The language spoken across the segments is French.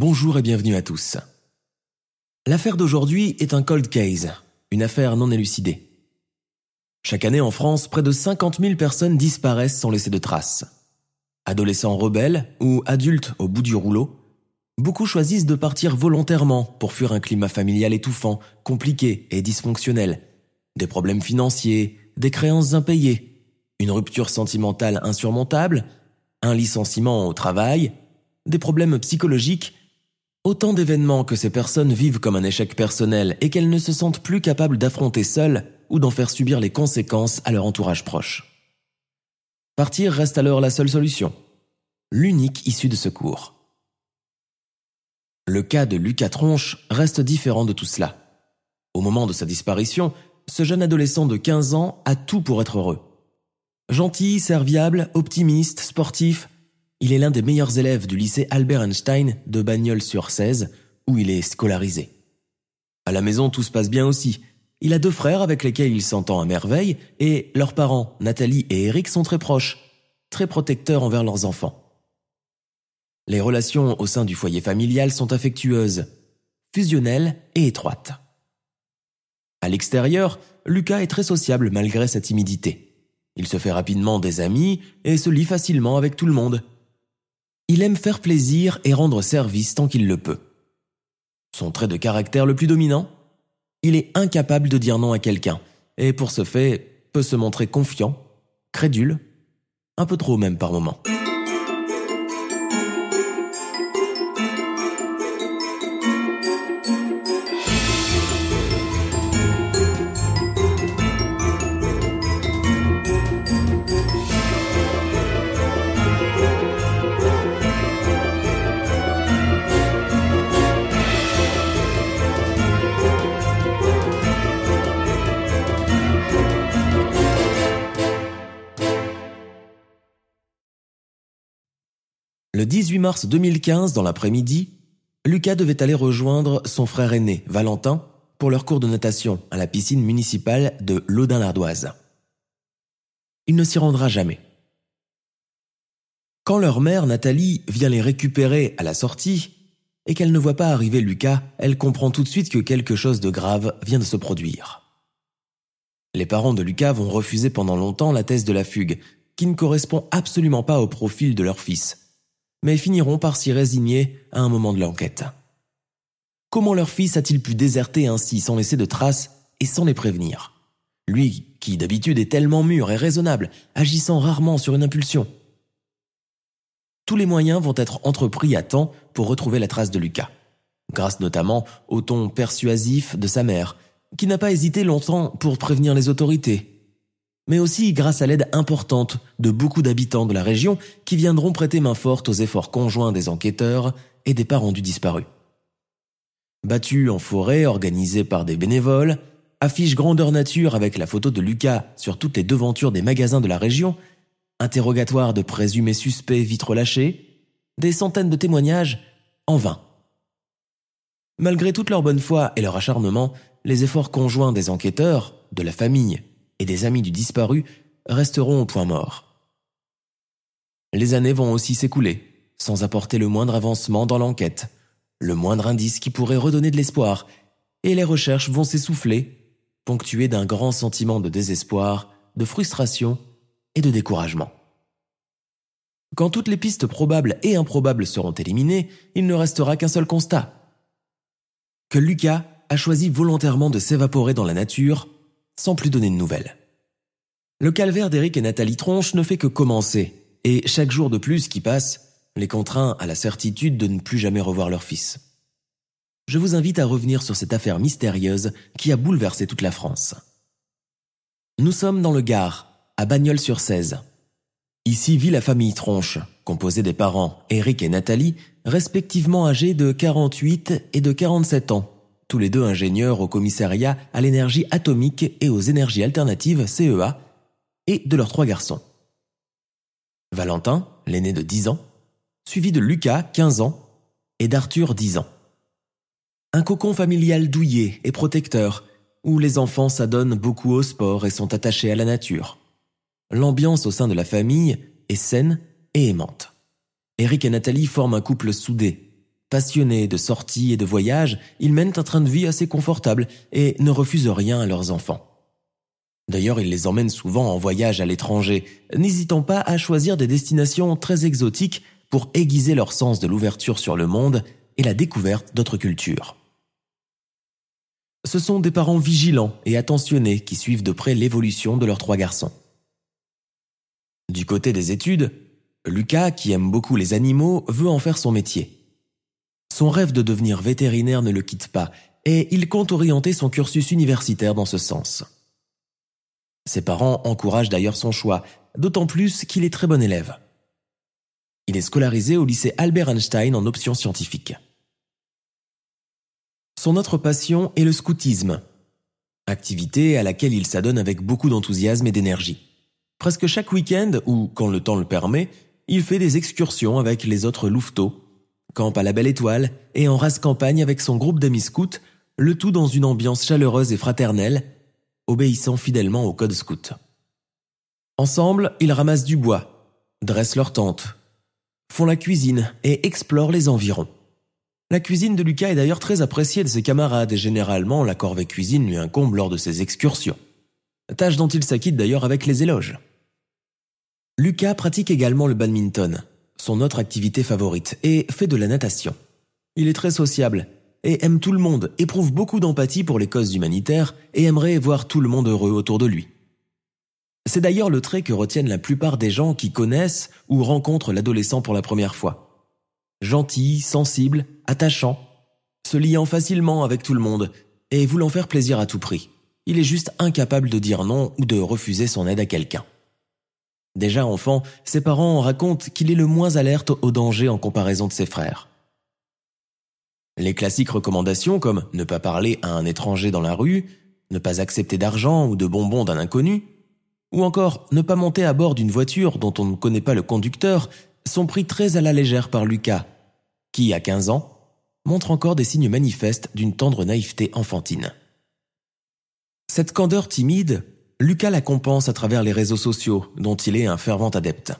Bonjour et bienvenue à tous. L'affaire d'aujourd'hui est un cold case, une affaire non élucidée. Chaque année en France, près de 50 000 personnes disparaissent sans laisser de traces. Adolescents rebelles ou adultes au bout du rouleau, beaucoup choisissent de partir volontairement pour fuir un climat familial étouffant, compliqué et dysfonctionnel, des problèmes financiers, des créances impayées, une rupture sentimentale insurmontable, un licenciement au travail, des problèmes psychologiques Autant d'événements que ces personnes vivent comme un échec personnel et qu'elles ne se sentent plus capables d'affronter seules ou d'en faire subir les conséquences à leur entourage proche. Partir reste alors la seule solution, l'unique issue de secours. Le cas de Lucas Tronche reste différent de tout cela. Au moment de sa disparition, ce jeune adolescent de 15 ans a tout pour être heureux. Gentil, serviable, optimiste, sportif, il est l'un des meilleurs élèves du lycée Albert Einstein de Bagnols-sur-Cèze, où il est scolarisé. À la maison, tout se passe bien aussi. Il a deux frères avec lesquels il s'entend à merveille, et leurs parents, Nathalie et Eric, sont très proches, très protecteurs envers leurs enfants. Les relations au sein du foyer familial sont affectueuses, fusionnelles et étroites. À l'extérieur, Lucas est très sociable malgré sa timidité. Il se fait rapidement des amis et se lie facilement avec tout le monde. Il aime faire plaisir et rendre service tant qu'il le peut. Son trait de caractère le plus dominant Il est incapable de dire non à quelqu'un, et pour ce fait, peut se montrer confiant, crédule, un peu trop même par moments. Le 18 mars 2015, dans l'après-midi, Lucas devait aller rejoindre son frère aîné, Valentin, pour leur cours de natation à la piscine municipale de Laudin-l'Ardoise. Il ne s'y rendra jamais. Quand leur mère, Nathalie, vient les récupérer à la sortie, et qu'elle ne voit pas arriver Lucas, elle comprend tout de suite que quelque chose de grave vient de se produire. Les parents de Lucas vont refuser pendant longtemps la thèse de la fugue, qui ne correspond absolument pas au profil de leur fils mais finiront par s'y résigner à un moment de l'enquête. Comment leur fils a-t-il pu déserter ainsi sans laisser de traces et sans les prévenir? Lui, qui d'habitude est tellement mûr et raisonnable, agissant rarement sur une impulsion. Tous les moyens vont être entrepris à temps pour retrouver la trace de Lucas, grâce notamment au ton persuasif de sa mère, qui n'a pas hésité longtemps pour prévenir les autorités mais aussi grâce à l'aide importante de beaucoup d'habitants de la région qui viendront prêter main forte aux efforts conjoints des enquêteurs et des parents du disparu. Battus en forêt organisés par des bénévoles, affiches grandeur nature avec la photo de Lucas sur toutes les devantures des magasins de la région, interrogatoires de présumés suspects vite relâchés, des centaines de témoignages en vain. Malgré toute leur bonne foi et leur acharnement, les efforts conjoints des enquêteurs, de la famille et des amis du disparu resteront au point mort. Les années vont aussi s'écouler, sans apporter le moindre avancement dans l'enquête, le moindre indice qui pourrait redonner de l'espoir, et les recherches vont s'essouffler, ponctuées d'un grand sentiment de désespoir, de frustration et de découragement. Quand toutes les pistes probables et improbables seront éliminées, il ne restera qu'un seul constat. Que Lucas a choisi volontairement de s'évaporer dans la nature sans plus donner de nouvelles. Le calvaire d'Éric et Nathalie Tronche ne fait que commencer, et chaque jour de plus qui passe les contraint à la certitude de ne plus jamais revoir leur fils. Je vous invite à revenir sur cette affaire mystérieuse qui a bouleversé toute la France. Nous sommes dans le Gard, à Bagnols-sur-Cèze. Ici vit la famille Tronche, composée des parents Éric et Nathalie, respectivement âgés de 48 et de 47 ans, tous les deux ingénieurs au commissariat à l'énergie atomique et aux énergies alternatives CEA, et de leurs trois garçons. Valentin, l'aîné de 10 ans, suivi de Lucas, 15 ans, et d'Arthur, 10 ans. Un cocon familial douillet et protecteur, où les enfants s'adonnent beaucoup au sport et sont attachés à la nature. L'ambiance au sein de la famille est saine et aimante. Eric et Nathalie forment un couple soudé. Passionnés de sorties et de voyages, ils mènent un train de vie assez confortable et ne refusent rien à leurs enfants. D'ailleurs, ils les emmènent souvent en voyage à l'étranger, n'hésitant pas à choisir des destinations très exotiques pour aiguiser leur sens de l'ouverture sur le monde et la découverte d'autres cultures. Ce sont des parents vigilants et attentionnés qui suivent de près l'évolution de leurs trois garçons. Du côté des études, Lucas, qui aime beaucoup les animaux, veut en faire son métier. Son rêve de devenir vétérinaire ne le quitte pas, et il compte orienter son cursus universitaire dans ce sens. Ses parents encouragent d'ailleurs son choix, d'autant plus qu'il est très bon élève. Il est scolarisé au lycée Albert Einstein en option scientifique. Son autre passion est le scoutisme, activité à laquelle il s'adonne avec beaucoup d'enthousiasme et d'énergie. Presque chaque week-end, ou quand le temps le permet, il fait des excursions avec les autres louveteaux, campe à la Belle Étoile et en race campagne avec son groupe d'amis scouts, le tout dans une ambiance chaleureuse et fraternelle, obéissant fidèlement au code scout. Ensemble, ils ramassent du bois, dressent leur tente, font la cuisine et explorent les environs. La cuisine de Lucas est d'ailleurs très appréciée de ses camarades et généralement la corvée cuisine lui incombe lors de ses excursions. Tâche dont il s'acquitte d'ailleurs avec les éloges. Lucas pratique également le badminton, son autre activité favorite, et fait de la natation. Il est très sociable et aime tout le monde, éprouve beaucoup d'empathie pour les causes humanitaires et aimerait voir tout le monde heureux autour de lui. C'est d'ailleurs le trait que retiennent la plupart des gens qui connaissent ou rencontrent l'adolescent pour la première fois. Gentil, sensible, attachant, se liant facilement avec tout le monde et voulant faire plaisir à tout prix. Il est juste incapable de dire non ou de refuser son aide à quelqu'un. Déjà enfant, ses parents racontent qu'il est le moins alerte au danger en comparaison de ses frères. Les classiques recommandations comme ne pas parler à un étranger dans la rue, ne pas accepter d'argent ou de bonbons d'un inconnu, ou encore ne pas monter à bord d'une voiture dont on ne connaît pas le conducteur, sont pris très à la légère par Lucas, qui, à 15 ans, montre encore des signes manifestes d'une tendre naïveté enfantine. Cette candeur timide, Lucas la compense à travers les réseaux sociaux, dont il est un fervent adepte.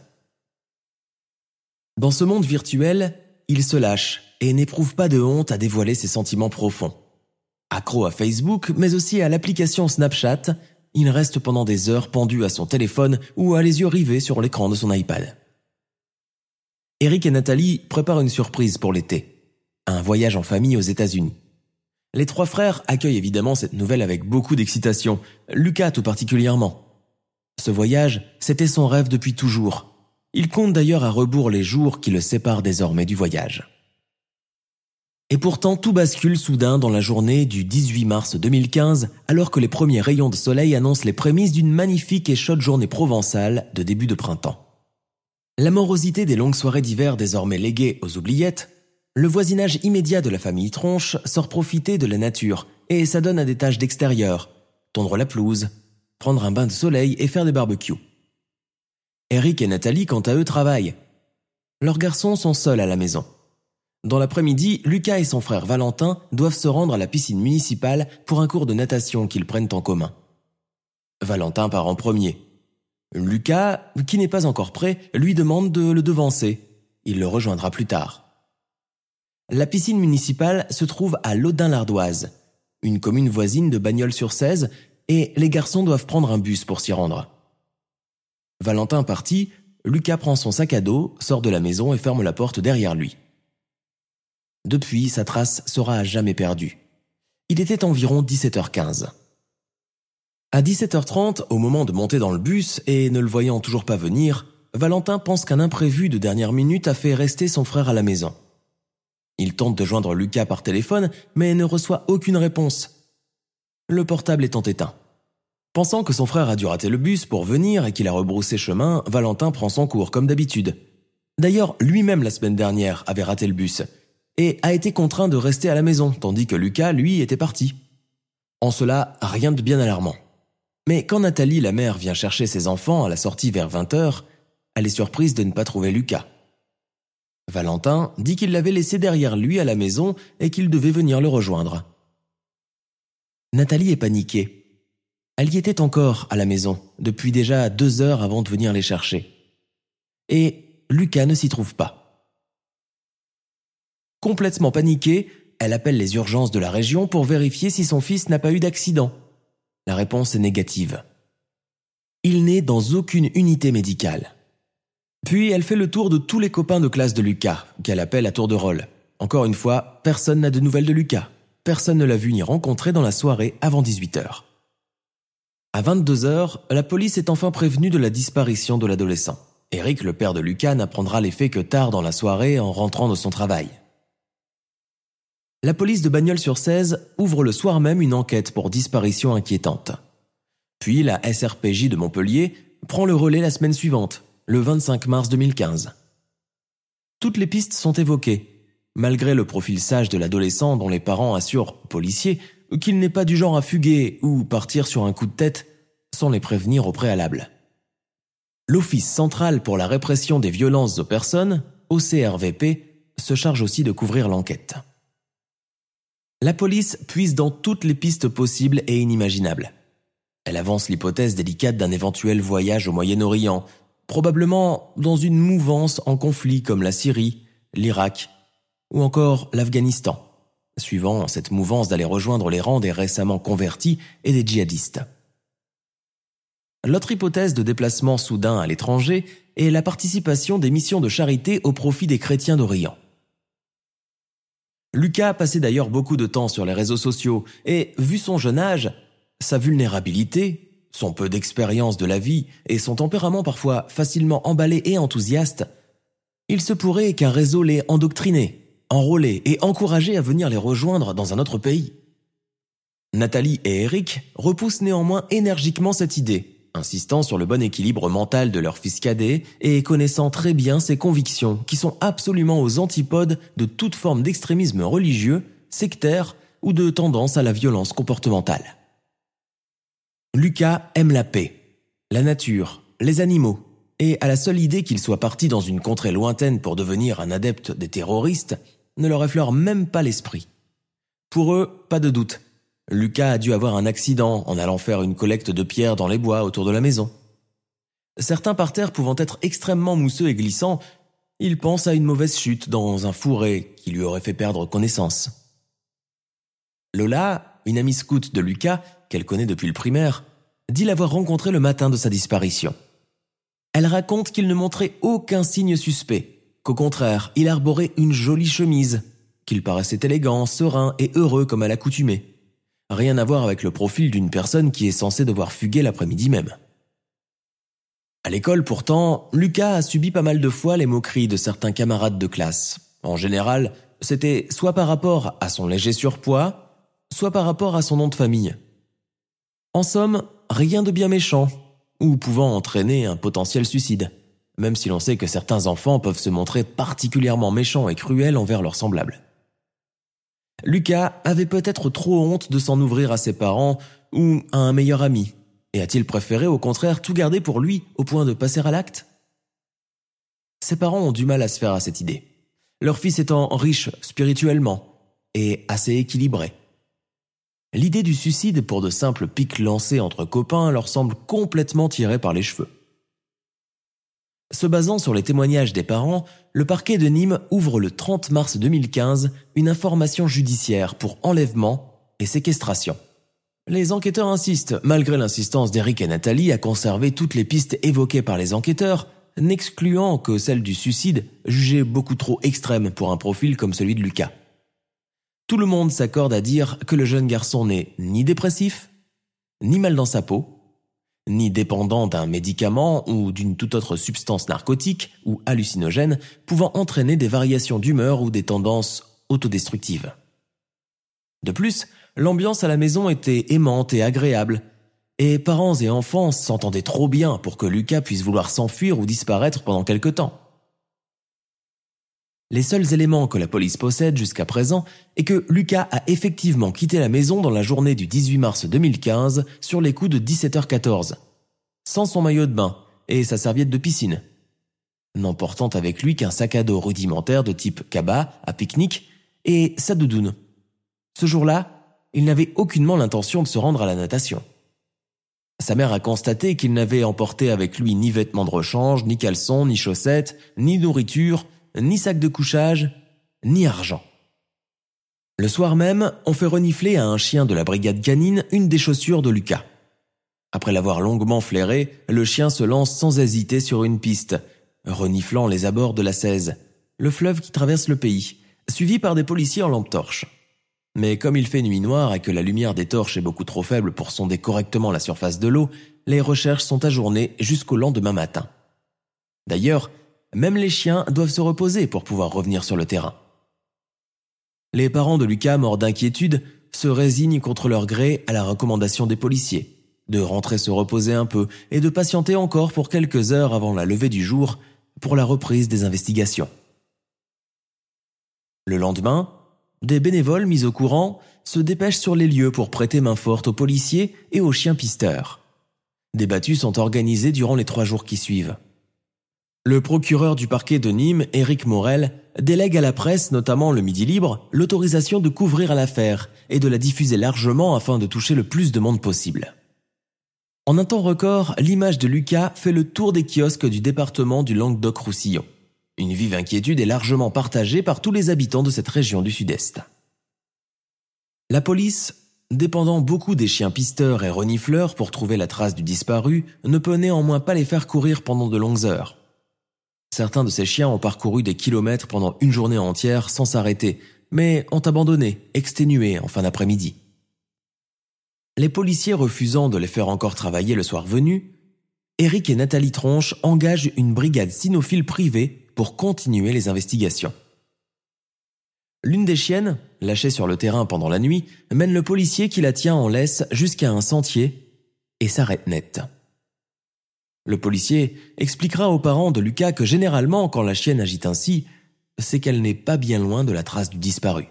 Dans ce monde virtuel, il se lâche et n'éprouve pas de honte à dévoiler ses sentiments profonds. Accro à Facebook, mais aussi à l'application Snapchat, il reste pendant des heures pendu à son téléphone ou à les yeux rivés sur l'écran de son iPad. Eric et Nathalie préparent une surprise pour l'été. Un voyage en famille aux États-Unis. Les trois frères accueillent évidemment cette nouvelle avec beaucoup d'excitation, Lucas tout particulièrement. Ce voyage, c'était son rêve depuis toujours. Il compte d'ailleurs à rebours les jours qui le séparent désormais du voyage. Et pourtant, tout bascule soudain dans la journée du 18 mars 2015, alors que les premiers rayons de soleil annoncent les prémices d'une magnifique et chaude journée provençale de début de printemps. L'amorosité des longues soirées d'hiver désormais léguées aux oubliettes, le voisinage immédiat de la famille Tronche sort profiter de la nature et s'adonne à des tâches d'extérieur, tondre la pelouse, prendre un bain de soleil et faire des barbecues. Eric et Nathalie, quant à eux, travaillent. Leurs garçons sont seuls à la maison. Dans l'après-midi, Lucas et son frère Valentin doivent se rendre à la piscine municipale pour un cours de natation qu'ils prennent en commun. Valentin part en premier. Lucas, qui n'est pas encore prêt, lui demande de le devancer. Il le rejoindra plus tard. La piscine municipale se trouve à Laudin-l'Ardoise, une commune voisine de Bagnols-sur-Cèze, et les garçons doivent prendre un bus pour s'y rendre. Valentin parti, Lucas prend son sac à dos, sort de la maison et ferme la porte derrière lui. Depuis, sa trace sera à jamais perdue. Il était environ 17h15. À 17h30, au moment de monter dans le bus et ne le voyant toujours pas venir, Valentin pense qu'un imprévu de dernière minute a fait rester son frère à la maison. Il tente de joindre Lucas par téléphone, mais ne reçoit aucune réponse. Le portable étant éteint. Pensant que son frère a dû rater le bus pour venir et qu'il a rebroussé chemin, Valentin prend son cours comme d'habitude. D'ailleurs, lui-même la semaine dernière avait raté le bus et a été contraint de rester à la maison, tandis que Lucas, lui, était parti. En cela, rien de bien alarmant. Mais quand Nathalie, la mère, vient chercher ses enfants à la sortie vers 20h, elle est surprise de ne pas trouver Lucas. Valentin dit qu'il l'avait laissé derrière lui à la maison et qu'il devait venir le rejoindre. Nathalie est paniquée. Elle y était encore à la maison, depuis déjà deux heures avant de venir les chercher. Et Lucas ne s'y trouve pas. Complètement paniquée, elle appelle les urgences de la région pour vérifier si son fils n'a pas eu d'accident. La réponse est négative. Il n'est dans aucune unité médicale. Puis elle fait le tour de tous les copains de classe de Lucas, qu'elle appelle à tour de rôle. Encore une fois, personne n'a de nouvelles de Lucas. Personne ne l'a vu ni rencontré dans la soirée avant 18h. À 22h, la police est enfin prévenue de la disparition de l'adolescent. Eric, le père de Lucas, n'apprendra les faits que tard dans la soirée en rentrant de son travail. La police de Bagnols-sur-Cèze ouvre le soir même une enquête pour disparition inquiétante. Puis la SRPJ de Montpellier prend le relais la semaine suivante, le 25 mars 2015. Toutes les pistes sont évoquées, malgré le profil sage de l'adolescent dont les parents assurent, policiers, qu'il n'est pas du genre à fuguer ou partir sur un coup de tête sans les prévenir au préalable. L'Office central pour la répression des violences aux personnes, OCRVP, se charge aussi de couvrir l'enquête. La police puise dans toutes les pistes possibles et inimaginables. Elle avance l'hypothèse délicate d'un éventuel voyage au Moyen-Orient, probablement dans une mouvance en conflit comme la Syrie, l'Irak ou encore l'Afghanistan, suivant cette mouvance d'aller rejoindre les rangs des récemment convertis et des djihadistes. L'autre hypothèse de déplacement soudain à l'étranger est la participation des missions de charité au profit des chrétiens d'Orient. Lucas passait d'ailleurs beaucoup de temps sur les réseaux sociaux et, vu son jeune âge, sa vulnérabilité, son peu d'expérience de la vie et son tempérament parfois facilement emballé et enthousiaste, il se pourrait qu'un réseau l'ait endoctriné, enrôlé et encouragé à venir les rejoindre dans un autre pays. Nathalie et Eric repoussent néanmoins énergiquement cette idée, insistant sur le bon équilibre mental de leur fils cadet et connaissant très bien ses convictions qui sont absolument aux antipodes de toute forme d'extrémisme religieux, sectaire ou de tendance à la violence comportementale. Lucas aime la paix, la nature, les animaux, et à la seule idée qu'il soit parti dans une contrée lointaine pour devenir un adepte des terroristes, ne leur effleure même pas l'esprit. Pour eux, pas de doute. Lucas a dû avoir un accident en allant faire une collecte de pierres dans les bois autour de la maison. Certains parterres pouvant être extrêmement mousseux et glissants, il pense à une mauvaise chute dans un fourré qui lui aurait fait perdre connaissance. Lola, une amie scout de Lucas, qu'elle connaît depuis le primaire, dit l'avoir rencontré le matin de sa disparition. Elle raconte qu'il ne montrait aucun signe suspect, qu'au contraire, il arborait une jolie chemise, qu'il paraissait élégant, serein et heureux comme à l'accoutumée. Rien à voir avec le profil d'une personne qui est censée devoir fuguer l'après-midi même. À l'école, pourtant, Lucas a subi pas mal de fois les moqueries de certains camarades de classe. En général, c'était soit par rapport à son léger surpoids, soit par rapport à son nom de famille. En somme, rien de bien méchant, ou pouvant entraîner un potentiel suicide, même si l'on sait que certains enfants peuvent se montrer particulièrement méchants et cruels envers leurs semblables. Lucas avait peut-être trop honte de s'en ouvrir à ses parents ou à un meilleur ami, et a-t-il préféré au contraire tout garder pour lui au point de passer à l'acte? Ses parents ont du mal à se faire à cette idée, leur fils étant riche spirituellement et assez équilibré. L'idée du suicide pour de simples pics lancés entre copains leur semble complètement tirée par les cheveux. Se basant sur les témoignages des parents, le parquet de Nîmes ouvre le 30 mars 2015 une information judiciaire pour enlèvement et séquestration. Les enquêteurs insistent, malgré l'insistance d'Eric et Nathalie, à conserver toutes les pistes évoquées par les enquêteurs, n'excluant que celle du suicide, jugée beaucoup trop extrême pour un profil comme celui de Lucas. Tout le monde s'accorde à dire que le jeune garçon n'est ni dépressif, ni mal dans sa peau, ni dépendant d'un médicament ou d'une toute autre substance narcotique ou hallucinogène pouvant entraîner des variations d'humeur ou des tendances autodestructives. De plus, l'ambiance à la maison était aimante et agréable, et parents et enfants s'entendaient trop bien pour que Lucas puisse vouloir s'enfuir ou disparaître pendant quelque temps. Les seuls éléments que la police possède jusqu'à présent est que Lucas a effectivement quitté la maison dans la journée du 18 mars 2015 sur les coups de 17h14, sans son maillot de bain et sa serviette de piscine, n'emportant avec lui qu'un sac à dos rudimentaire de type cabas à pique-nique et sa doudoune. Ce jour-là, il n'avait aucunement l'intention de se rendre à la natation. Sa mère a constaté qu'il n'avait emporté avec lui ni vêtements de rechange, ni caleçons, ni chaussettes, ni nourriture, ni sac de couchage, ni argent. Le soir même, on fait renifler à un chien de la brigade canine une des chaussures de Lucas. Après l'avoir longuement flairé, le chien se lance sans hésiter sur une piste, reniflant les abords de la 16, le fleuve qui traverse le pays, suivi par des policiers en lampe torche. Mais comme il fait nuit noire et que la lumière des torches est beaucoup trop faible pour sonder correctement la surface de l'eau, les recherches sont ajournées jusqu'au lendemain matin. D'ailleurs, même les chiens doivent se reposer pour pouvoir revenir sur le terrain. Les parents de Lucas, morts d'inquiétude, se résignent contre leur gré à la recommandation des policiers de rentrer se reposer un peu et de patienter encore pour quelques heures avant la levée du jour pour la reprise des investigations. Le lendemain, des bénévoles mis au courant se dépêchent sur les lieux pour prêter main forte aux policiers et aux chiens pisteurs. Des battues sont organisées durant les trois jours qui suivent. Le procureur du parquet de Nîmes, Éric Morel, délègue à la presse, notamment le Midi Libre, l'autorisation de couvrir l'affaire et de la diffuser largement afin de toucher le plus de monde possible. En un temps record, l'image de Lucas fait le tour des kiosques du département du Languedoc-Roussillon. Une vive inquiétude est largement partagée par tous les habitants de cette région du Sud-Est. La police, dépendant beaucoup des chiens pisteurs et renifleurs pour trouver la trace du disparu, ne peut néanmoins pas les faire courir pendant de longues heures. Certains de ces chiens ont parcouru des kilomètres pendant une journée entière sans s'arrêter, mais ont abandonné, exténués en fin d'après-midi. Les policiers refusant de les faire encore travailler le soir venu, Eric et Nathalie Tronche engagent une brigade cynophile privée pour continuer les investigations. L'une des chiennes, lâchée sur le terrain pendant la nuit, mène le policier qui la tient en laisse jusqu'à un sentier et s'arrête net. Le policier expliquera aux parents de Lucas que généralement, quand la chienne agite ainsi, c'est qu'elle n'est pas bien loin de la trace du disparu.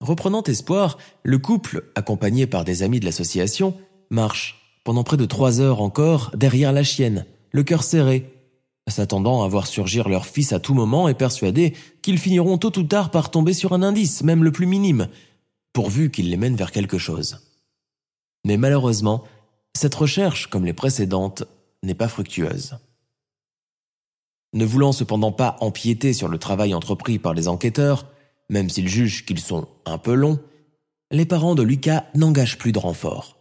Reprenant espoir, le couple, accompagné par des amis de l'association, marche, pendant près de trois heures encore, derrière la chienne, le cœur serré, s'attendant à voir surgir leur fils à tout moment et persuadés qu'ils finiront tôt ou tard par tomber sur un indice, même le plus minime, pourvu qu'il les mène vers quelque chose. Mais malheureusement, cette recherche, comme les précédentes, n'est pas fructueuse. Ne voulant cependant pas empiéter sur le travail entrepris par les enquêteurs, même s'ils jugent qu'ils sont un peu longs, les parents de Lucas n'engagent plus de renfort.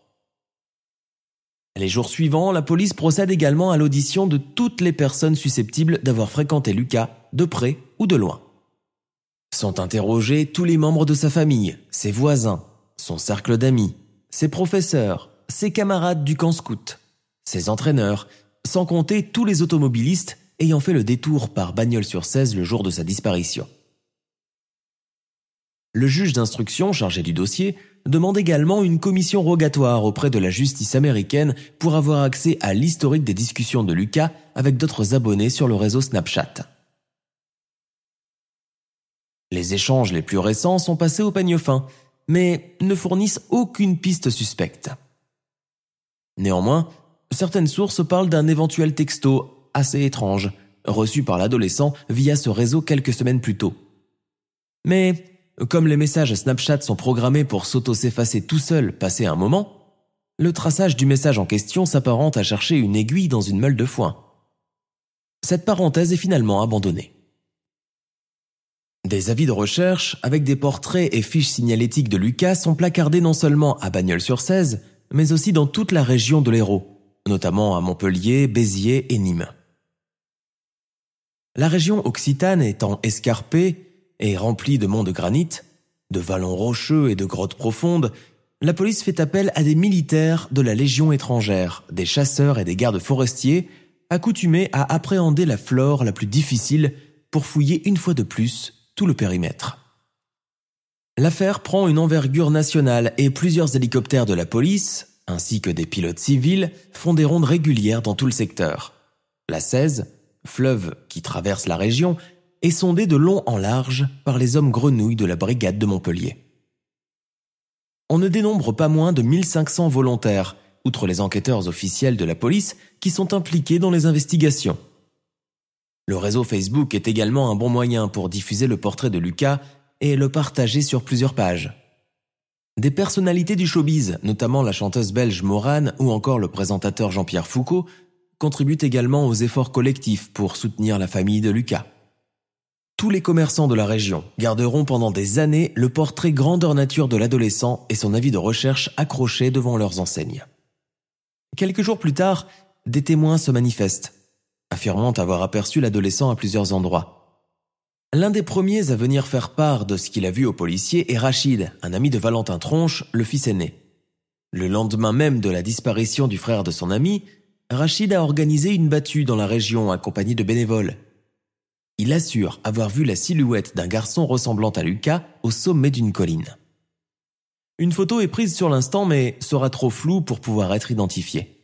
Les jours suivants, la police procède également à l'audition de toutes les personnes susceptibles d'avoir fréquenté Lucas de près ou de loin. Sont interrogés tous les membres de sa famille, ses voisins, son cercle d'amis, ses professeurs, ses camarades du camp scout, ses entraîneurs, sans compter tous les automobilistes ayant fait le détour par bagnole sur 16 le jour de sa disparition. Le juge d'instruction chargé du dossier demande également une commission rogatoire auprès de la justice américaine pour avoir accès à l'historique des discussions de Lucas avec d'autres abonnés sur le réseau Snapchat. Les échanges les plus récents sont passés au peigne fin, mais ne fournissent aucune piste suspecte. Néanmoins, certaines sources parlent d'un éventuel texto assez étrange, reçu par l'adolescent via ce réseau quelques semaines plus tôt. Mais, comme les messages Snapchat sont programmés pour s'auto-s'effacer tout seul passé un moment, le traçage du message en question s'apparente à chercher une aiguille dans une meule de foin. Cette parenthèse est finalement abandonnée. Des avis de recherche avec des portraits et fiches signalétiques de Lucas sont placardés non seulement à Bagnols-sur-Cèze, mais aussi dans toute la région de l'Hérault, notamment à Montpellier, Béziers et Nîmes. La région occitane étant escarpée et remplie de monts de granit, de vallons rocheux et de grottes profondes, la police fait appel à des militaires de la Légion étrangère, des chasseurs et des gardes forestiers, accoutumés à appréhender la flore la plus difficile pour fouiller une fois de plus tout le périmètre. L'affaire prend une envergure nationale et plusieurs hélicoptères de la police, ainsi que des pilotes civils, font des rondes régulières dans tout le secteur. La 16, fleuve qui traverse la région, est sondée de long en large par les hommes grenouilles de la brigade de Montpellier. On ne dénombre pas moins de 1500 volontaires, outre les enquêteurs officiels de la police qui sont impliqués dans les investigations. Le réseau Facebook est également un bon moyen pour diffuser le portrait de Lucas et le partager sur plusieurs pages. Des personnalités du showbiz, notamment la chanteuse belge Morane ou encore le présentateur Jean-Pierre Foucault, contribuent également aux efforts collectifs pour soutenir la famille de Lucas. Tous les commerçants de la région garderont pendant des années le portrait grandeur nature de l'adolescent et son avis de recherche accroché devant leurs enseignes. Quelques jours plus tard, des témoins se manifestent, affirmant avoir aperçu l'adolescent à plusieurs endroits. L'un des premiers à venir faire part de ce qu'il a vu au policier est Rachid, un ami de Valentin Tronche, le fils aîné. Le lendemain même de la disparition du frère de son ami, Rachid a organisé une battue dans la région accompagné de bénévoles. Il assure avoir vu la silhouette d'un garçon ressemblant à Lucas au sommet d'une colline. Une photo est prise sur l'instant mais sera trop floue pour pouvoir être identifiée.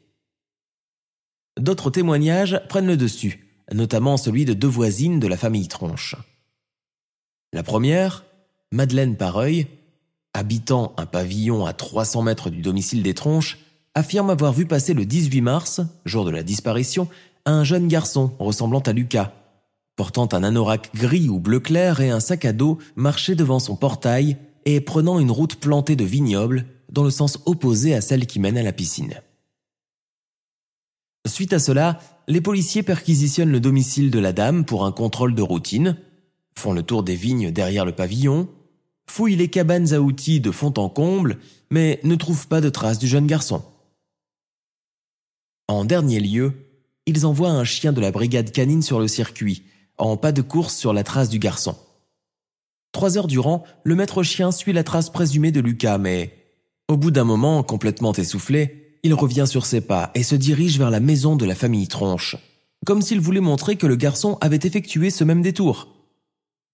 D'autres témoignages prennent le dessus, notamment celui de deux voisines de la famille Tronche. La première, Madeleine Pareuil, habitant un pavillon à 300 mètres du domicile des Tronches, affirme avoir vu passer le 18 mars, jour de la disparition, un jeune garçon ressemblant à Lucas, portant un anorak gris ou bleu clair et un sac à dos, marcher devant son portail et prenant une route plantée de vignobles dans le sens opposé à celle qui mène à la piscine. Suite à cela, les policiers perquisitionnent le domicile de la dame pour un contrôle de routine, font le tour des vignes derrière le pavillon, fouillent les cabanes à outils de fond en comble, mais ne trouvent pas de traces du jeune garçon. En dernier lieu, ils envoient un chien de la brigade canine sur le circuit, en pas de course sur la trace du garçon. Trois heures durant, le maître chien suit la trace présumée de Lucas, mais au bout d'un moment, complètement essoufflé, il revient sur ses pas et se dirige vers la maison de la famille Tronche, comme s'il voulait montrer que le garçon avait effectué ce même détour.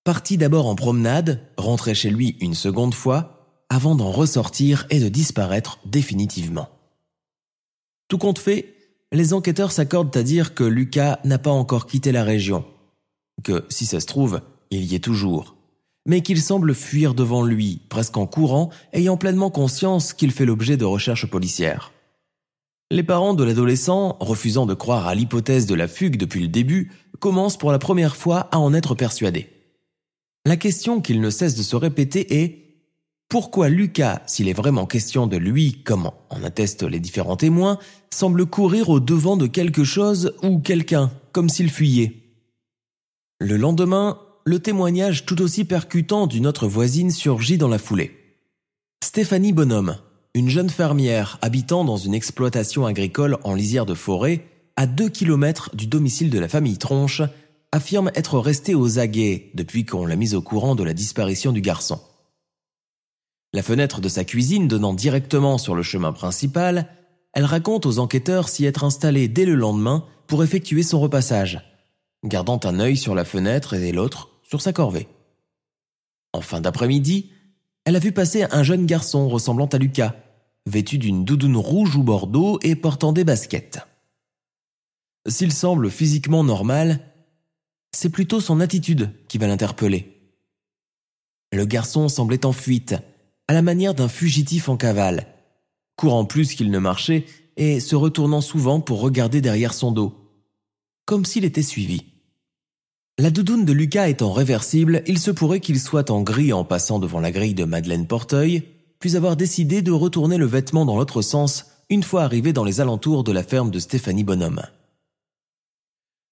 Parti d'abord en promenade, rentré chez lui une seconde fois, avant d'en ressortir et de disparaître définitivement. Tout compte fait, les enquêteurs s'accordent à dire que Lucas n'a pas encore quitté la région, que, si ça se trouve, il y est toujours, mais qu'il semble fuir devant lui, presque en courant, ayant pleinement conscience qu'il fait l'objet de recherches policières. Les parents de l'adolescent, refusant de croire à l'hypothèse de la fugue depuis le début, commencent pour la première fois à en être persuadés. La question qu'il ne cesse de se répéter est pourquoi Lucas, s'il est vraiment question de lui, comme en attestent les différents témoins, semble courir au devant de quelque chose ou quelqu'un, comme s'il fuyait? Le lendemain, le témoignage tout aussi percutant d'une autre voisine surgit dans la foulée. Stéphanie Bonhomme, une jeune fermière habitant dans une exploitation agricole en lisière de forêt, à deux kilomètres du domicile de la famille Tronche, affirme être restée aux aguets depuis qu'on l'a mise au courant de la disparition du garçon. La fenêtre de sa cuisine donnant directement sur le chemin principal, elle raconte aux enquêteurs s'y être installée dès le lendemain pour effectuer son repassage, gardant un œil sur la fenêtre et l'autre sur sa corvée. En fin d'après-midi, elle a vu passer un jeune garçon ressemblant à Lucas, vêtu d'une doudoune rouge ou bordeaux et portant des baskets. S'il semble physiquement normal, c'est plutôt son attitude qui va l'interpeller. Le garçon semblait en fuite, à la manière d'un fugitif en cavale, courant plus qu'il ne marchait et se retournant souvent pour regarder derrière son dos, comme s'il était suivi. La doudoune de Lucas étant réversible, il se pourrait qu'il soit en gris en passant devant la grille de Madeleine Porteuil, puis avoir décidé de retourner le vêtement dans l'autre sens une fois arrivé dans les alentours de la ferme de Stéphanie Bonhomme.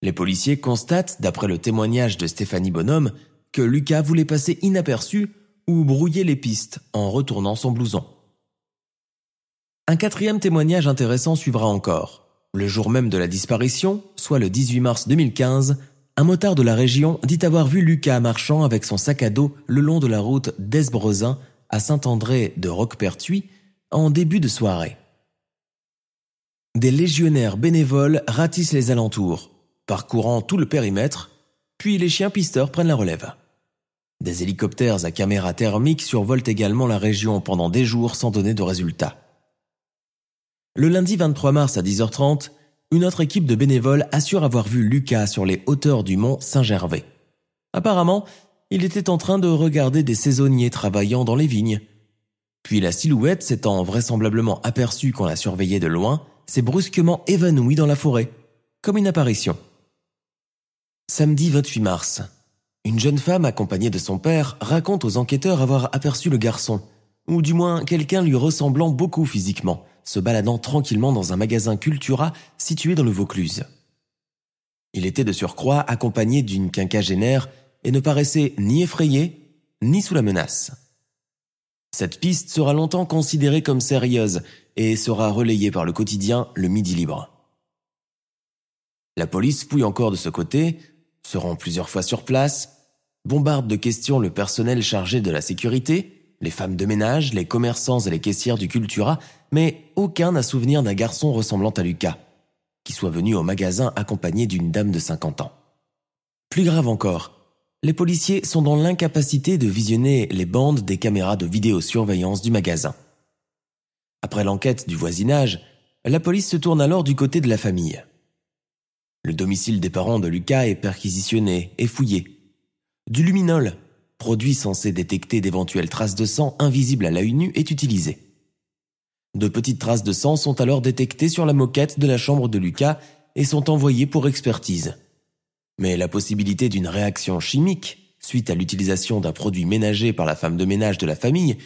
Les policiers constatent, d'après le témoignage de Stéphanie Bonhomme, que Lucas voulait passer inaperçu ou brouiller les pistes en retournant son blouson. Un quatrième témoignage intéressant suivra encore. Le jour même de la disparition, soit le 18 mars 2015, un motard de la région dit avoir vu Lucas marchant avec son sac à dos le long de la route d'Esbrezin à Saint-André de Roquepertuis, en début de soirée. Des légionnaires bénévoles ratissent les alentours, parcourant tout le périmètre, puis les chiens pisteurs prennent la relève. Des hélicoptères à caméra thermique survolent également la région pendant des jours sans donner de résultats. Le lundi 23 mars à 10h30, une autre équipe de bénévoles assure avoir vu Lucas sur les hauteurs du mont Saint-Gervais. Apparemment, il était en train de regarder des saisonniers travaillant dans les vignes. Puis la silhouette s'étant vraisemblablement aperçue qu'on la surveillait de loin, s'est brusquement évanouie dans la forêt, comme une apparition. Samedi 28 mars, une jeune femme accompagnée de son père raconte aux enquêteurs avoir aperçu le garçon, ou du moins quelqu'un lui ressemblant beaucoup physiquement, se baladant tranquillement dans un magasin Cultura situé dans le Vaucluse. Il était de surcroît accompagné d'une quinquagénaire et ne paraissait ni effrayé, ni sous la menace. Cette piste sera longtemps considérée comme sérieuse et sera relayée par le quotidien Le Midi Libre. La police fouille encore de ce côté, se rend plusieurs fois sur place, bombarde de questions le personnel chargé de la sécurité, les femmes de ménage, les commerçants et les caissières du Cultura, mais aucun n'a souvenir d'un garçon ressemblant à Lucas, qui soit venu au magasin accompagné d'une dame de 50 ans. Plus grave encore, les policiers sont dans l'incapacité de visionner les bandes des caméras de vidéosurveillance du magasin. Après l'enquête du voisinage, la police se tourne alors du côté de la famille. Le domicile des parents de Lucas est perquisitionné et fouillé. Du luminol, produit censé détecter d'éventuelles traces de sang invisibles à l'œil nu, est utilisé. De petites traces de sang sont alors détectées sur la moquette de la chambre de Lucas et sont envoyées pour expertise. Mais la possibilité d'une réaction chimique, suite à l'utilisation d'un produit ménager par la femme de ménage de la famille,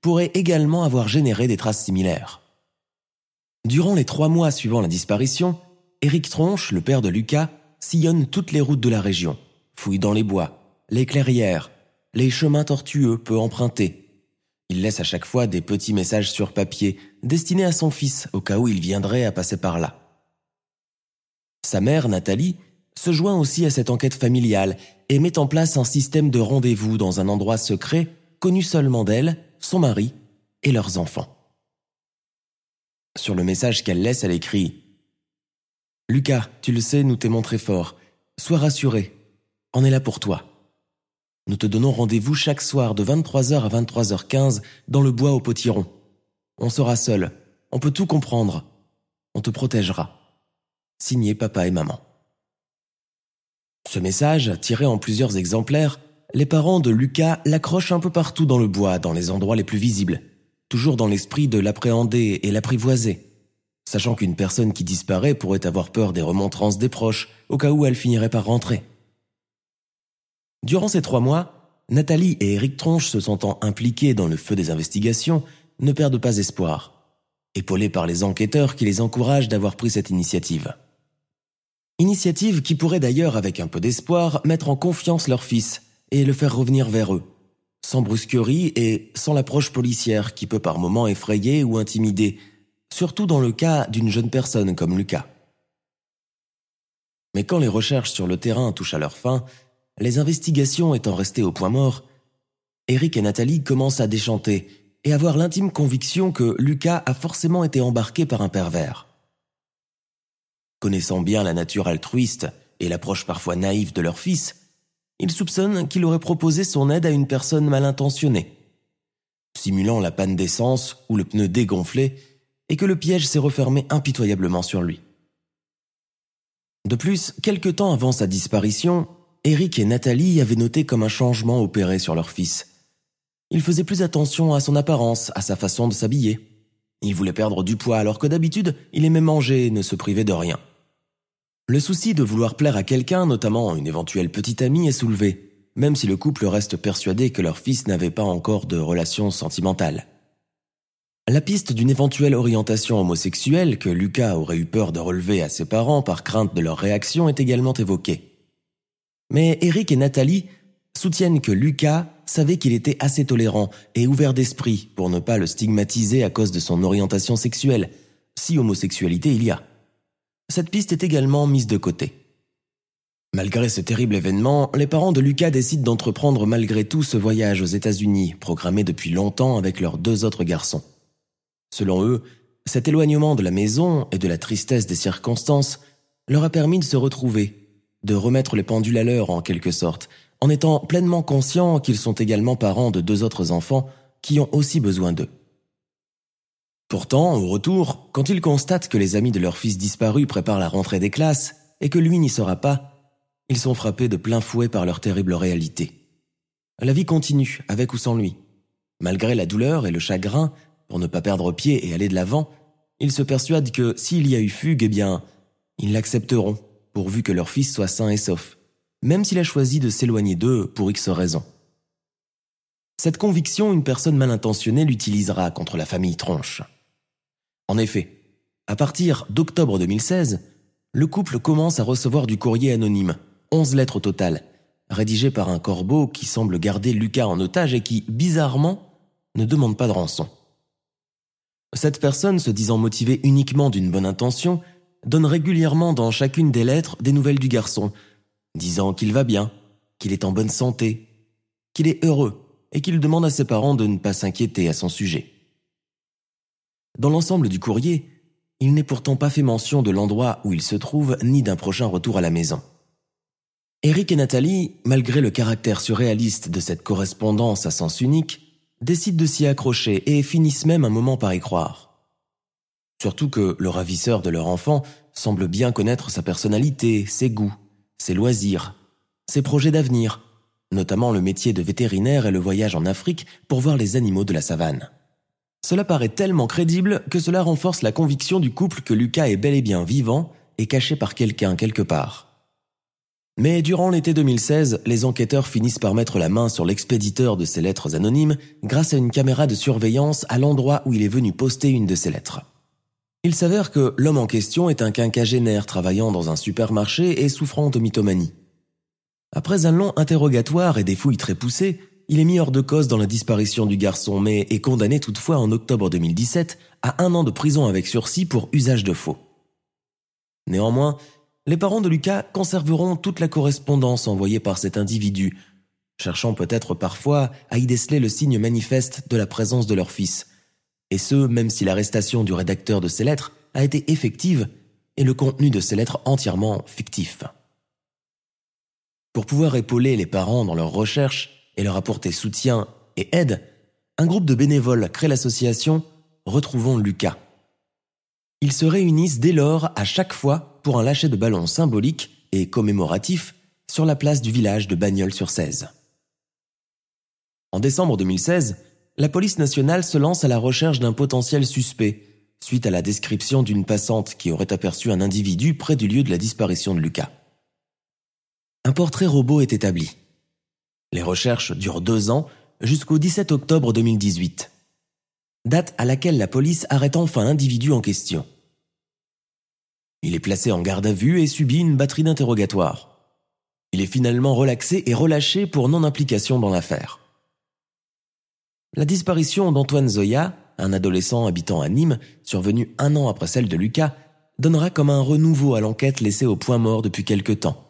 pourrait également avoir généré des traces similaires. Durant les trois mois suivant la disparition, Éric Tronche, le père de Lucas, sillonne toutes les routes de la région, fouille dans les bois, les clairières, les chemins tortueux peu empruntés. Il laisse à chaque fois des petits messages sur papier destinés à son fils au cas où il viendrait à passer par là. Sa mère, Nathalie, se joint aussi à cette enquête familiale et met en place un système de rendez-vous dans un endroit secret connu seulement d'elle, son mari et leurs enfants. Sur le message qu'elle laisse, elle écrit Lucas, tu le sais, nous t'aimons très fort. Sois rassuré. On est là pour toi. Nous te donnons rendez-vous chaque soir de 23h à 23h15 dans le bois au potiron. On sera seul. On peut tout comprendre. On te protégera. Signé papa et maman. Ce message, tiré en plusieurs exemplaires, les parents de Lucas l'accrochent un peu partout dans le bois, dans les endroits les plus visibles, toujours dans l'esprit de l'appréhender et l'apprivoiser, sachant qu'une personne qui disparaît pourrait avoir peur des remontrances des proches, au cas où elle finirait par rentrer. Durant ces trois mois, Nathalie et Eric Tronche se sentant impliqués dans le feu des investigations, ne perdent pas espoir, épaulés par les enquêteurs qui les encouragent d'avoir pris cette initiative. Initiative qui pourrait d'ailleurs, avec un peu d'espoir, mettre en confiance leur fils et le faire revenir vers eux, sans brusquerie et sans l'approche policière qui peut par moments effrayer ou intimider, surtout dans le cas d'une jeune personne comme Lucas. Mais quand les recherches sur le terrain touchent à leur fin, les investigations étant restées au point mort, Eric et Nathalie commencent à déchanter et avoir l'intime conviction que Lucas a forcément été embarqué par un pervers. Connaissant bien la nature altruiste et l'approche parfois naïve de leur fils, ils soupçonnent qu'il aurait proposé son aide à une personne mal intentionnée, simulant la panne d'essence ou le pneu dégonflé, et que le piège s'est refermé impitoyablement sur lui. De plus, quelque temps avant sa disparition, Eric et Nathalie avaient noté comme un changement opéré sur leur fils. Il faisait plus attention à son apparence, à sa façon de s'habiller. Il voulait perdre du poids alors que d'habitude, il aimait manger et ne se privait de rien. Le souci de vouloir plaire à quelqu'un, notamment une éventuelle petite amie, est soulevé, même si le couple reste persuadé que leur fils n'avait pas encore de relation sentimentale. La piste d'une éventuelle orientation homosexuelle que Lucas aurait eu peur de relever à ses parents par crainte de leur réaction est également évoquée. Mais Eric et Nathalie soutiennent que Lucas savait qu'il était assez tolérant et ouvert d'esprit pour ne pas le stigmatiser à cause de son orientation sexuelle, si homosexualité il y a cette piste est également mise de côté. Malgré ce terrible événement, les parents de Lucas décident d'entreprendre malgré tout ce voyage aux États-Unis, programmé depuis longtemps avec leurs deux autres garçons. Selon eux, cet éloignement de la maison et de la tristesse des circonstances leur a permis de se retrouver, de remettre les pendules à l'heure en quelque sorte, en étant pleinement conscients qu'ils sont également parents de deux autres enfants qui ont aussi besoin d'eux. Pourtant, au retour, quand ils constatent que les amis de leur fils disparu préparent la rentrée des classes et que lui n'y sera pas, ils sont frappés de plein fouet par leur terrible réalité. La vie continue, avec ou sans lui. Malgré la douleur et le chagrin, pour ne pas perdre pied et aller de l'avant, ils se persuadent que s'il y a eu fugue, eh bien, ils l'accepteront, pourvu que leur fils soit sain et sauf, même s'il a choisi de s'éloigner d'eux pour X raisons. Cette conviction, une personne mal intentionnée l'utilisera contre la famille Tronche. En effet, à partir d'octobre 2016, le couple commence à recevoir du courrier anonyme, 11 lettres au total, rédigées par un corbeau qui semble garder Lucas en otage et qui, bizarrement, ne demande pas de rançon. Cette personne, se disant motivée uniquement d'une bonne intention, donne régulièrement dans chacune des lettres des nouvelles du garçon, disant qu'il va bien, qu'il est en bonne santé, qu'il est heureux et qu'il demande à ses parents de ne pas s'inquiéter à son sujet. Dans l'ensemble du courrier, il n'est pourtant pas fait mention de l'endroit où il se trouve ni d'un prochain retour à la maison. Eric et Nathalie, malgré le caractère surréaliste de cette correspondance à sens unique, décident de s'y accrocher et finissent même un moment par y croire. Surtout que le ravisseur de leur enfant semble bien connaître sa personnalité, ses goûts, ses loisirs, ses projets d'avenir, notamment le métier de vétérinaire et le voyage en Afrique pour voir les animaux de la savane. Cela paraît tellement crédible que cela renforce la conviction du couple que Lucas est bel et bien vivant et caché par quelqu'un quelque part. Mais durant l'été 2016, les enquêteurs finissent par mettre la main sur l'expéditeur de ces lettres anonymes grâce à une caméra de surveillance à l'endroit où il est venu poster une de ces lettres. Il s'avère que l'homme en question est un quinquagénaire travaillant dans un supermarché et souffrant de mythomanie. Après un long interrogatoire et des fouilles très poussées, il est mis hors de cause dans la disparition du garçon, mais est condamné toutefois en octobre 2017 à un an de prison avec sursis pour usage de faux. Néanmoins, les parents de Lucas conserveront toute la correspondance envoyée par cet individu, cherchant peut-être parfois à y déceler le signe manifeste de la présence de leur fils, et ce même si l'arrestation du rédacteur de ces lettres a été effective et le contenu de ces lettres entièrement fictif. Pour pouvoir épauler les parents dans leurs recherches, et leur apporter soutien et aide, un groupe de bénévoles crée l'association Retrouvons Lucas. Ils se réunissent dès lors à chaque fois pour un lâcher de ballon symbolique et commémoratif sur la place du village de Bagnols-sur-Cèze. En décembre 2016, la police nationale se lance à la recherche d'un potentiel suspect suite à la description d'une passante qui aurait aperçu un individu près du lieu de la disparition de Lucas. Un portrait robot est établi. Les recherches durent deux ans jusqu'au 17 octobre 2018, date à laquelle la police arrête enfin l'individu en question. Il est placé en garde à vue et subit une batterie d'interrogatoires. Il est finalement relaxé et relâché pour non-implication dans l'affaire. La disparition d'Antoine Zoya, un adolescent habitant à Nîmes, survenu un an après celle de Lucas, donnera comme un renouveau à l'enquête laissée au point mort depuis quelque temps.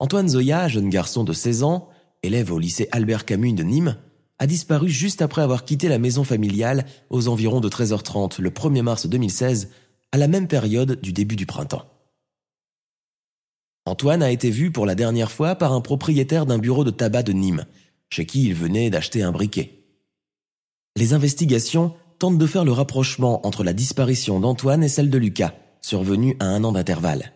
Antoine Zoya, jeune garçon de 16 ans, élève au lycée Albert Camus de Nîmes, a disparu juste après avoir quitté la maison familiale aux environs de 13h30 le 1er mars 2016, à la même période du début du printemps. Antoine a été vu pour la dernière fois par un propriétaire d'un bureau de tabac de Nîmes, chez qui il venait d'acheter un briquet. Les investigations tentent de faire le rapprochement entre la disparition d'Antoine et celle de Lucas, survenue à un an d'intervalle.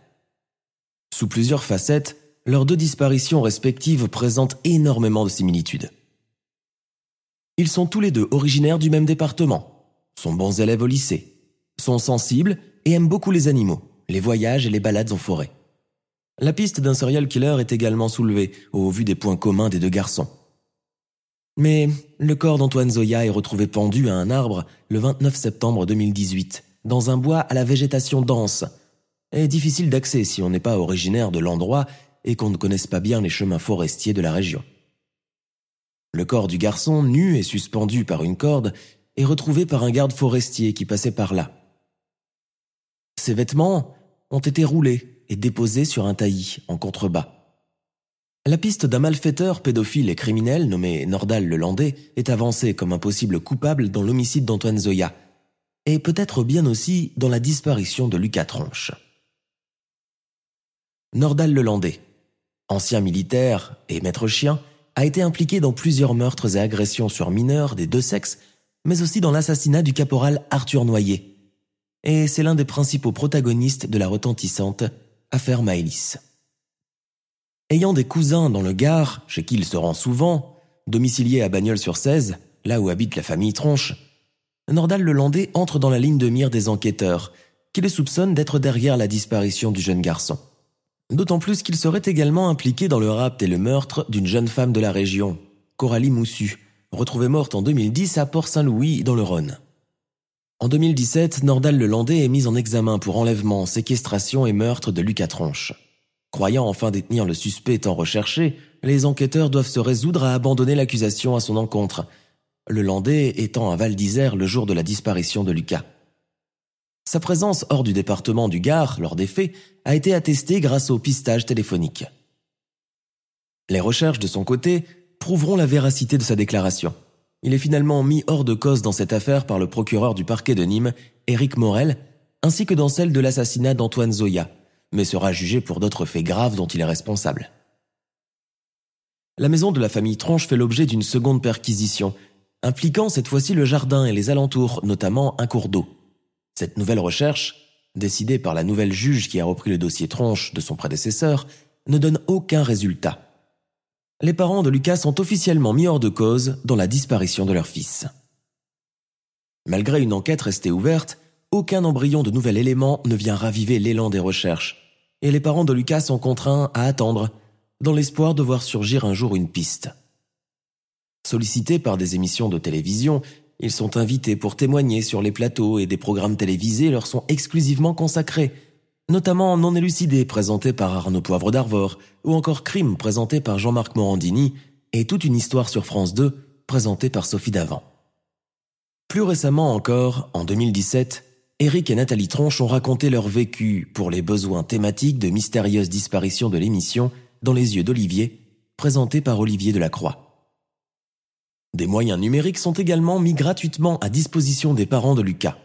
Sous plusieurs facettes, leurs deux disparitions respectives présentent énormément de similitudes. Ils sont tous les deux originaires du même département, sont bons élèves au lycée, sont sensibles et aiment beaucoup les animaux, les voyages et les balades en forêt. La piste d'un serial killer est également soulevée au vu des points communs des deux garçons. Mais le corps d'Antoine Zoya est retrouvé pendu à un arbre le 29 septembre 2018, dans un bois à la végétation dense, et difficile d'accès si on n'est pas originaire de l'endroit et qu'on ne connaisse pas bien les chemins forestiers de la région. Le corps du garçon, nu et suspendu par une corde, est retrouvé par un garde forestier qui passait par là. Ses vêtements ont été roulés et déposés sur un taillis en contrebas. La piste d'un malfaiteur pédophile et criminel nommé Nordal Lelandais est avancée comme un possible coupable dans l'homicide d'Antoine Zoya, et peut-être bien aussi dans la disparition de Lucas Tronche. Nordal Lelandais, ancien militaire et maître chien, a été impliqué dans plusieurs meurtres et agressions sur mineurs des deux sexes, mais aussi dans l'assassinat du caporal Arthur Noyer. Et c'est l'un des principaux protagonistes de la retentissante affaire Maëlys. Ayant des cousins dans le Gard, chez qui il se rend souvent, domicilié à Bagnols-sur-Cèze, là où habite la famille Tronche, Nordal Lelandais entre dans la ligne de mire des enquêteurs, qui le soupçonnent d'être derrière la disparition du jeune garçon. D'autant plus qu'il serait également impliqué dans le rapt et le meurtre d'une jeune femme de la région, Coralie Moussu, retrouvée morte en 2010 à Port-Saint-Louis dans le Rhône. En 2017, Nordal Lelandais est mis en examen pour enlèvement, séquestration et meurtre de Lucas Tronche. Croyant enfin détenir le suspect tant recherché, les enquêteurs doivent se résoudre à abandonner l'accusation à son encontre, le Landais étant à Val d'Isère le jour de la disparition de Lucas. Sa présence hors du département du Gard lors des faits a été attestée grâce au pistage téléphonique. Les recherches de son côté prouveront la véracité de sa déclaration. Il est finalement mis hors de cause dans cette affaire par le procureur du parquet de Nîmes, Éric Morel, ainsi que dans celle de l'assassinat d'Antoine Zoya, mais sera jugé pour d'autres faits graves dont il est responsable. La maison de la famille Tronche fait l'objet d'une seconde perquisition, impliquant cette fois-ci le jardin et les alentours, notamment un cours d'eau. Cette nouvelle recherche, décidée par la nouvelle juge qui a repris le dossier Tronche de son prédécesseur, ne donne aucun résultat. Les parents de Lucas sont officiellement mis hors de cause dans la disparition de leur fils. Malgré une enquête restée ouverte, aucun embryon de nouvel élément ne vient raviver l'élan des recherches, et les parents de Lucas sont contraints à attendre, dans l'espoir de voir surgir un jour une piste. Sollicités par des émissions de télévision, ils sont invités pour témoigner sur les plateaux et des programmes télévisés leur sont exclusivement consacrés, notamment Non élucidé présenté par Arnaud Poivre d'Arvor, ou encore Crime présenté par Jean-Marc Morandini, et toute une histoire sur France 2 présentée par Sophie Davant. Plus récemment encore, en 2017, Eric et Nathalie Tronche ont raconté leur vécu pour les besoins thématiques de mystérieuses disparitions de l'émission Dans les yeux d'Olivier, présenté par Olivier Delacroix. Des moyens numériques sont également mis gratuitement à disposition des parents de Lucas.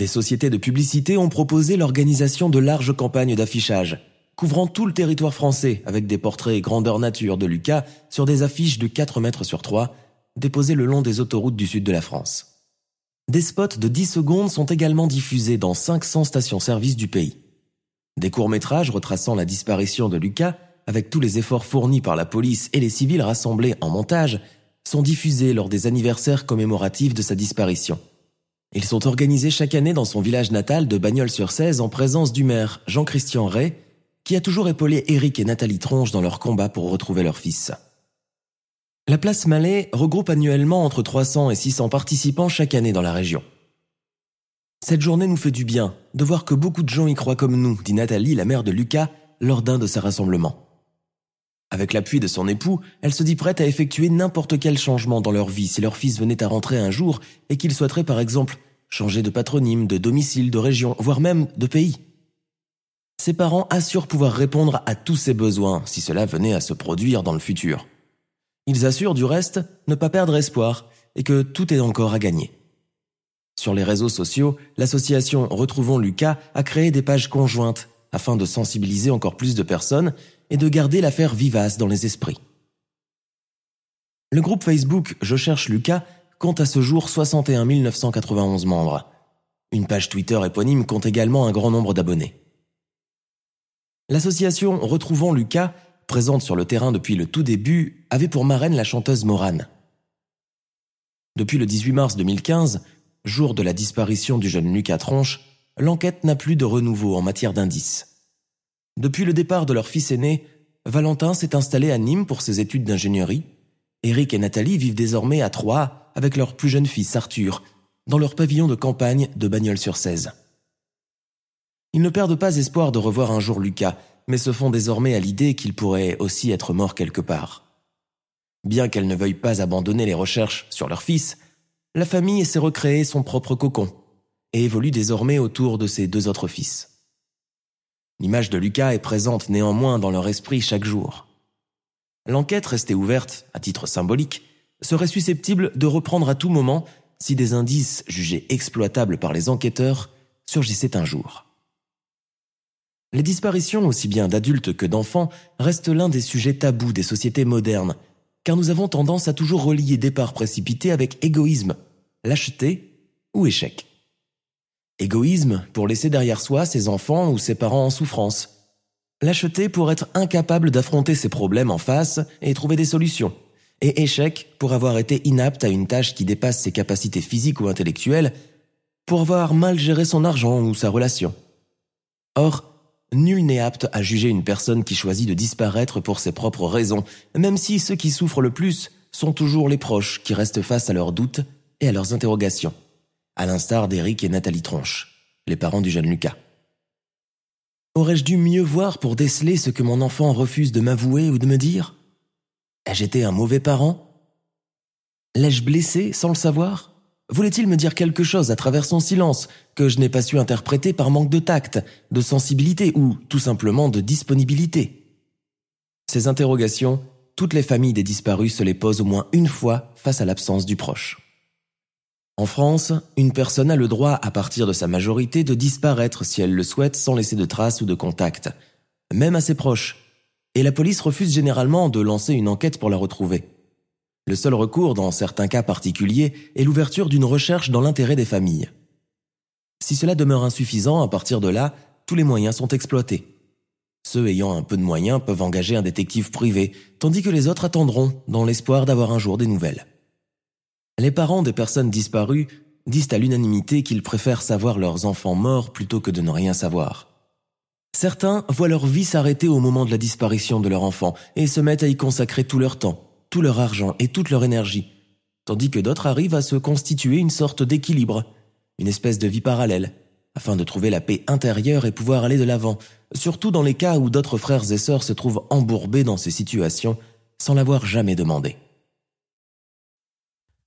Des sociétés de publicité ont proposé l'organisation de larges campagnes d'affichage, couvrant tout le territoire français avec des portraits grandeur nature de Lucas sur des affiches de 4 mètres sur 3, déposées le long des autoroutes du sud de la France. Des spots de 10 secondes sont également diffusés dans 500 stations-service du pays. Des courts-métrages retraçant la disparition de Lucas, avec tous les efforts fournis par la police et les civils rassemblés en montage, sont diffusés lors des anniversaires commémoratifs de sa disparition. Ils sont organisés chaque année dans son village natal de Bagnols-sur-Cèze en présence du maire Jean-Christian Ray, qui a toujours épaulé Éric et Nathalie Tronche dans leur combat pour retrouver leur fils. La place Malais regroupe annuellement entre 300 et 600 participants chaque année dans la région. Cette journée nous fait du bien de voir que beaucoup de gens y croient comme nous, dit Nathalie, la mère de Lucas, lors d'un de ses rassemblements. Avec l'appui de son époux, elle se dit prête à effectuer n'importe quel changement dans leur vie si leur fils venait à rentrer un jour et qu'il souhaiterait par exemple changer de patronyme, de domicile, de région, voire même de pays. Ses parents assurent pouvoir répondre à tous ses besoins si cela venait à se produire dans le futur. Ils assurent du reste ne pas perdre espoir et que tout est encore à gagner. Sur les réseaux sociaux, l'association Retrouvons Lucas a créé des pages conjointes afin de sensibiliser encore plus de personnes et de garder l'affaire vivace dans les esprits. Le groupe Facebook Je cherche Lucas compte à ce jour 61 991 membres. Une page Twitter éponyme compte également un grand nombre d'abonnés. L'association Retrouvons Lucas présente sur le terrain depuis le tout début, avait pour marraine la chanteuse Morane. Depuis le 18 mars 2015, jour de la disparition du jeune Lucas Tronche, l'enquête n'a plus de renouveau en matière d'indices. Depuis le départ de leur fils aîné, Valentin s'est installé à Nîmes pour ses études d'ingénierie. Éric et Nathalie vivent désormais à Troyes avec leur plus jeune fils Arthur, dans leur pavillon de campagne de Bagnols-sur-Cèze. Ils ne perdent pas espoir de revoir un jour Lucas, mais se font désormais à l'idée qu'il pourrait aussi être mort quelque part. Bien qu'elle ne veuille pas abandonner les recherches sur leur fils, la famille s'est recréé son propre cocon et évolue désormais autour de ses deux autres fils. L'image de Lucas est présente néanmoins dans leur esprit chaque jour. l'enquête restée ouverte à titre symbolique serait susceptible de reprendre à tout moment si des indices jugés exploitables par les enquêteurs surgissaient un jour. Les disparitions aussi bien d'adultes que d'enfants restent l'un des sujets tabous des sociétés modernes, car nous avons tendance à toujours relier départ précipité avec égoïsme, lâcheté ou échec. Égoïsme pour laisser derrière soi ses enfants ou ses parents en souffrance. Lâcheté pour être incapable d'affronter ses problèmes en face et trouver des solutions. Et échec pour avoir été inapte à une tâche qui dépasse ses capacités physiques ou intellectuelles, pour avoir mal géré son argent ou sa relation. Or, Nul n'est apte à juger une personne qui choisit de disparaître pour ses propres raisons, même si ceux qui souffrent le plus sont toujours les proches qui restent face à leurs doutes et à leurs interrogations, à l'instar d'Éric et Nathalie Tronche, les parents du jeune Lucas. Aurais-je dû mieux voir pour déceler ce que mon enfant refuse de m'avouer ou de me dire? Ai-je été un mauvais parent? L'ai-je blessé sans le savoir? Voulait-il me dire quelque chose à travers son silence que je n'ai pas su interpréter par manque de tact, de sensibilité ou tout simplement de disponibilité? Ces interrogations, toutes les familles des disparus se les posent au moins une fois face à l'absence du proche. En France, une personne a le droit, à partir de sa majorité, de disparaître si elle le souhaite sans laisser de traces ou de contact, même à ses proches. Et la police refuse généralement de lancer une enquête pour la retrouver. Le seul recours dans certains cas particuliers est l'ouverture d'une recherche dans l'intérêt des familles. Si cela demeure insuffisant, à partir de là, tous les moyens sont exploités. Ceux ayant un peu de moyens peuvent engager un détective privé, tandis que les autres attendront dans l'espoir d'avoir un jour des nouvelles. Les parents des personnes disparues disent à l'unanimité qu'ils préfèrent savoir leurs enfants morts plutôt que de ne rien savoir. Certains voient leur vie s'arrêter au moment de la disparition de leur enfant et se mettent à y consacrer tout leur temps, tout leur argent et toute leur énergie, tandis que d'autres arrivent à se constituer une sorte d'équilibre, une espèce de vie parallèle, afin de trouver la paix intérieure et pouvoir aller de l'avant, surtout dans les cas où d'autres frères et sœurs se trouvent embourbés dans ces situations sans l'avoir jamais demandé.